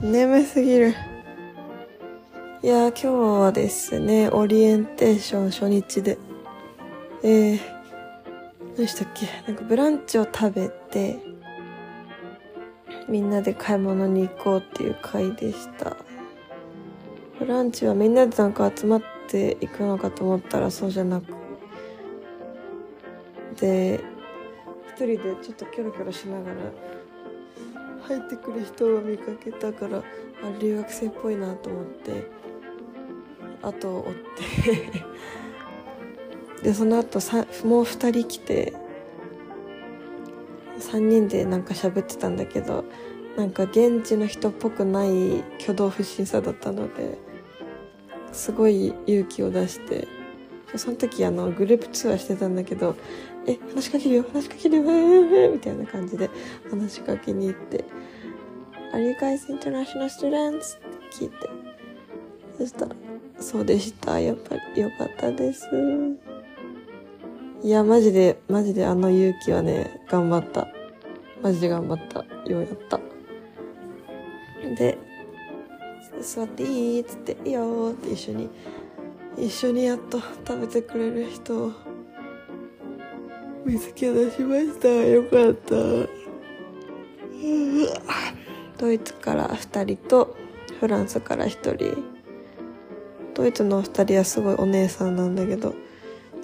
眠すぎる。いや、今日はですね、オリエンテーション初日で、えー、何したっけ？なんかブランチを食べて、みんなで買い物に行こうっていう回でした。ブランチはみんなでなんか集まっていくのかと思ったらそうじゃなくで一人でちょっとキョロキョロしながら入ってくる人を見かけたからあ留学生っぽいなと思って後を追って。でその後さもう2人来て3人でなんか喋ってたんだけどなんか現地の人っぽくない挙動不審さだったのですごい勇気を出してその時あのグループ通話してたんだけど「え話しかけるよ話しかけるよ」みたいな感じで話しかけに行って「Are you guys international students?」って聞いて。そしたら「そうでした。やっぱりよかったです」いやマジでマジであの勇気はね頑張った。マジで頑張った。ようやった。で座っていいっつっていいよって一緒に一緒にやっと食べてくれる人を見つけ出しました。よかった。ドイツから2人とフランスから1人。ドイツの2人はすごいお姉さんなんだけど。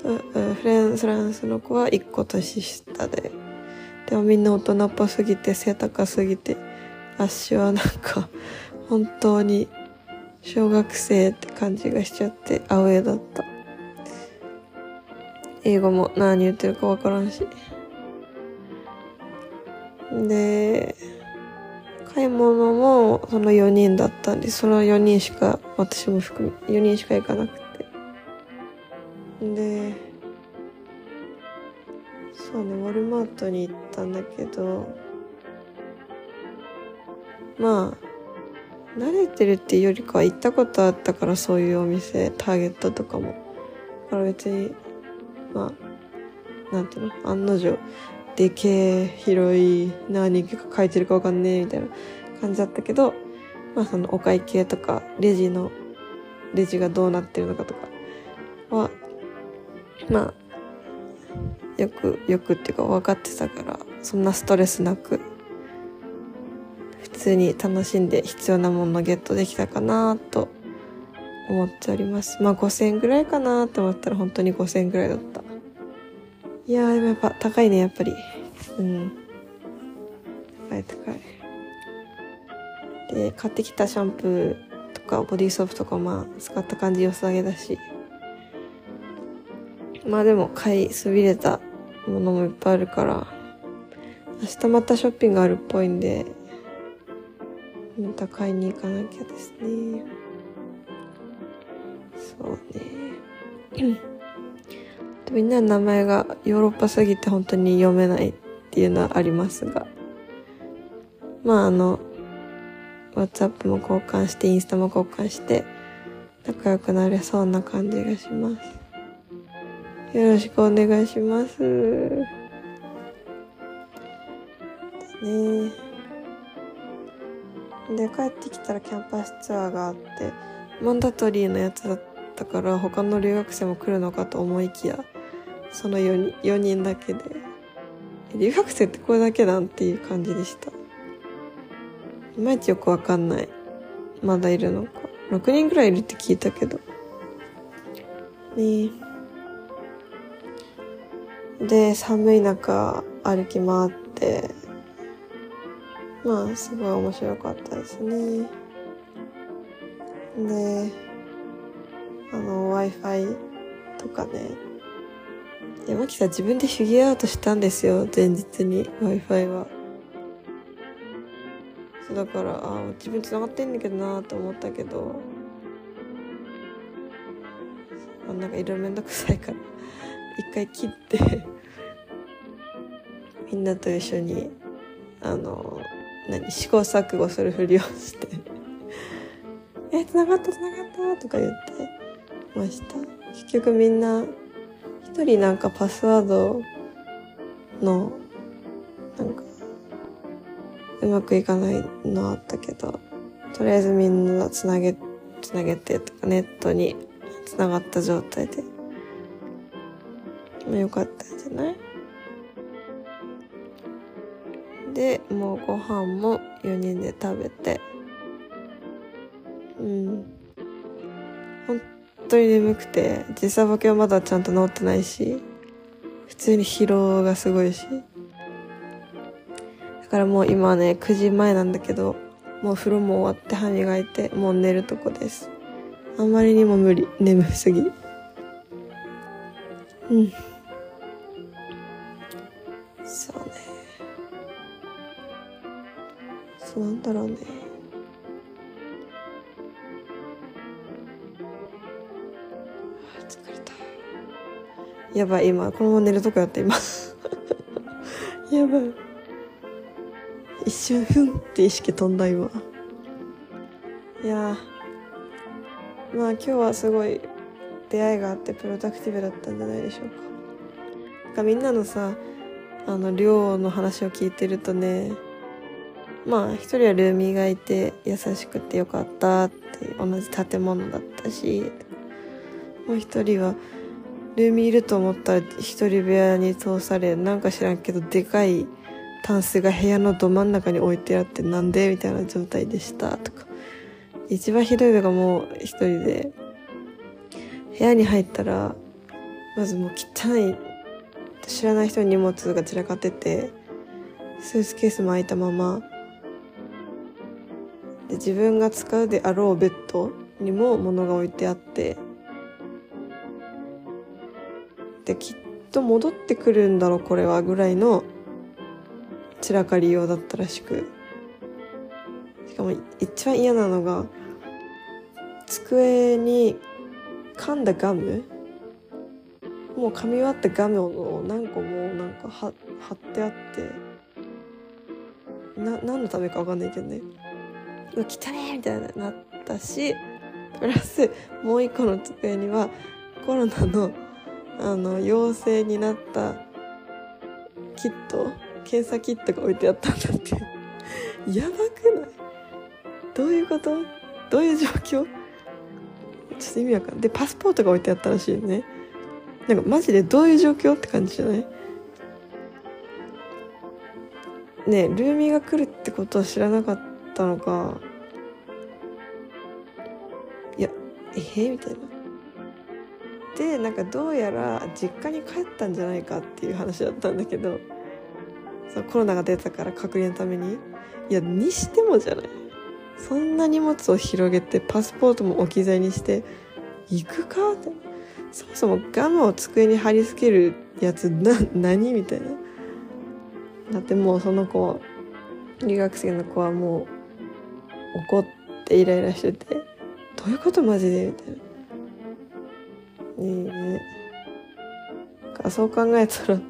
フランスの子は1個年下で。でもみんな大人っぽすぎて背高すぎて。足はなんか本当に小学生って感じがしちゃってアウェーだった。英語も何言ってるかわからんし。で買い物もその4人だったんでその4人しか私も含め4人しか行かなくて。でそうねウォルマートに行ったんだけどまあ慣れてるっていうよりかは行ったことあったからそういうお店ターゲットとかも。だから別にまあなんていうの案の定でけえ広い何が書いてるかわかんねえみたいな感じだったけどまあそのお会計とかレジのレジがどうなってるのかとかはまあよくよくっていうか分かってたからそんなストレスなく普通に楽しんで必要なものゲットできたかなと思っております。まあ5000円ぐらいかなと思ったら本当に5000円ぐらいだった。いやーでもやっぱ高いね、やっぱり。うん。高い高い。で、買ってきたシャンプーとかボディーソープとかまあ使った感じ良さげだし。まあでも買いそびれたものもいっぱいあるから、明日またショッピングあるっぽいんで、また買いに行かなきゃですねそうねみんなの名前がヨーロッパすぎて本当に読めないっていうのはありますが。まああの WhatsApp も交換してインスタも交換して仲良くなれそうな感じがします。よろしくお願いしますね。で帰ってきたらキャンパスツアーがあってマンダトリーのやつだったから他の留学生も来るのかと思いきやその 4, 4人だけで。留学生ってこれだけなんていう感じでした。いまいちよくわかんない。まだいるのか。6人ぐらいいるって聞いたけど。ね。で寒い中歩き回って。まあすごい面白かったですね。であの w i f i とかね。山木さん自分でフィギュアアウトしたんですよ前日に w i f i はそうだからあ自分繋がってんだけどなと思ったけどあなんかいろいろめんどくさいから一回切って みんなと一緒にあの何試行錯誤するふりをして え繋がった繋がったとか言ってました。結局みんな一人なんかパスワードのなんかうまくいかないのあったけどとりあえずみんなつなげ、つなげてとかネットにつながった状態で。まあよかったんじゃない？で、もうご飯も4人で食べて。当に眠くて、時差ボケはまだちゃんと治ってないし、普通に疲労がすごいし。だからもう今はね、9時前なんだけど、もう風呂も終わって歯磨いて、もう寝るとこです。あんまりにも無理。眠すぎ。うん。そうね。そうなんだろうね。やばい、今、このまま寝るとこやった、今。やばい。一瞬ふんって意識飛んだ今いやまあ今日はすごい出会いがあってプロダクティブだったんじゃないでしょうかなんかみんなのさあの寮の話を聞いてるとねまあ一人はルーミーがいて優しくてよかったって同じ建物だったしもう一人はルーミーいると思ったら一人部屋に通されなんか知らんけどでかいタンスが部屋のど真ん中に置いてあってなんでみたいな状態でしたとか。一番ひどいのがもう一人で部屋に入ったらまずもう汚い知らない人に荷物が散らかっててスーツケースも開いたまま。で自分が使うであろうベッドにも物が置いてあってできっと戻ってくるんだろうこれはぐらいの散らかり用だったらしく。しかも一番嫌なのが机に噛んだガム？もう噛み終わったガムを何個もなんか貼ってあって。な何のためか分かんないけどね「うわ汚ね!」みたいになったしプラスもう一個の机にはコロナのあの陽性になったキット検査キットが置いてあったんだって。やばくない？どういうこと？どういう状況？ちょっと意味わかんない。でパスポートが置いてあったらしいよね。なんかマジでどういう状況って感じじゃない？ねルーミーが来るってことは知らなかったのか。いやえー、みたいな。でなんかどうやら実家に帰ったんじゃないかっていう話だったんだけどそうコロナが出たから隔離のために。いやにしてもじゃない。そんな荷物を広げてパスポートも置き去りにして行くかって。そもそもガムを机に貼り付けるやつな何みたいな。だってもうその子留学生の子はもう怒ってイライラしててどういうことマジでみたいな。ねえそう考えたら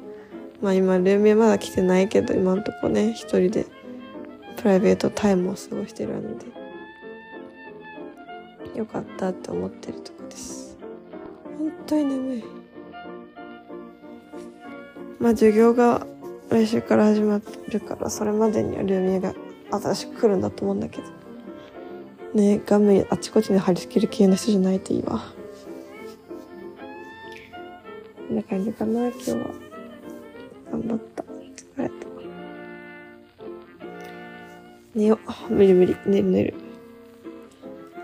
まあ今ルームまだ来てないけど今んとこね一人でプライベートタイムを過ごしてるのでよかったって思ってるとこです。本当に眠い。まあ授業が来週から始まるからそれまでにはルーミーが新しく来るんだと思うんだけど。ね画面あちこちに貼り付ける系の人じゃないといいわ。こんな感じかな今日は。頑張った。疲れた。寝よう。無理無理。寝る寝る。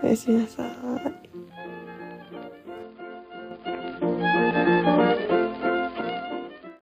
おやすみなさい。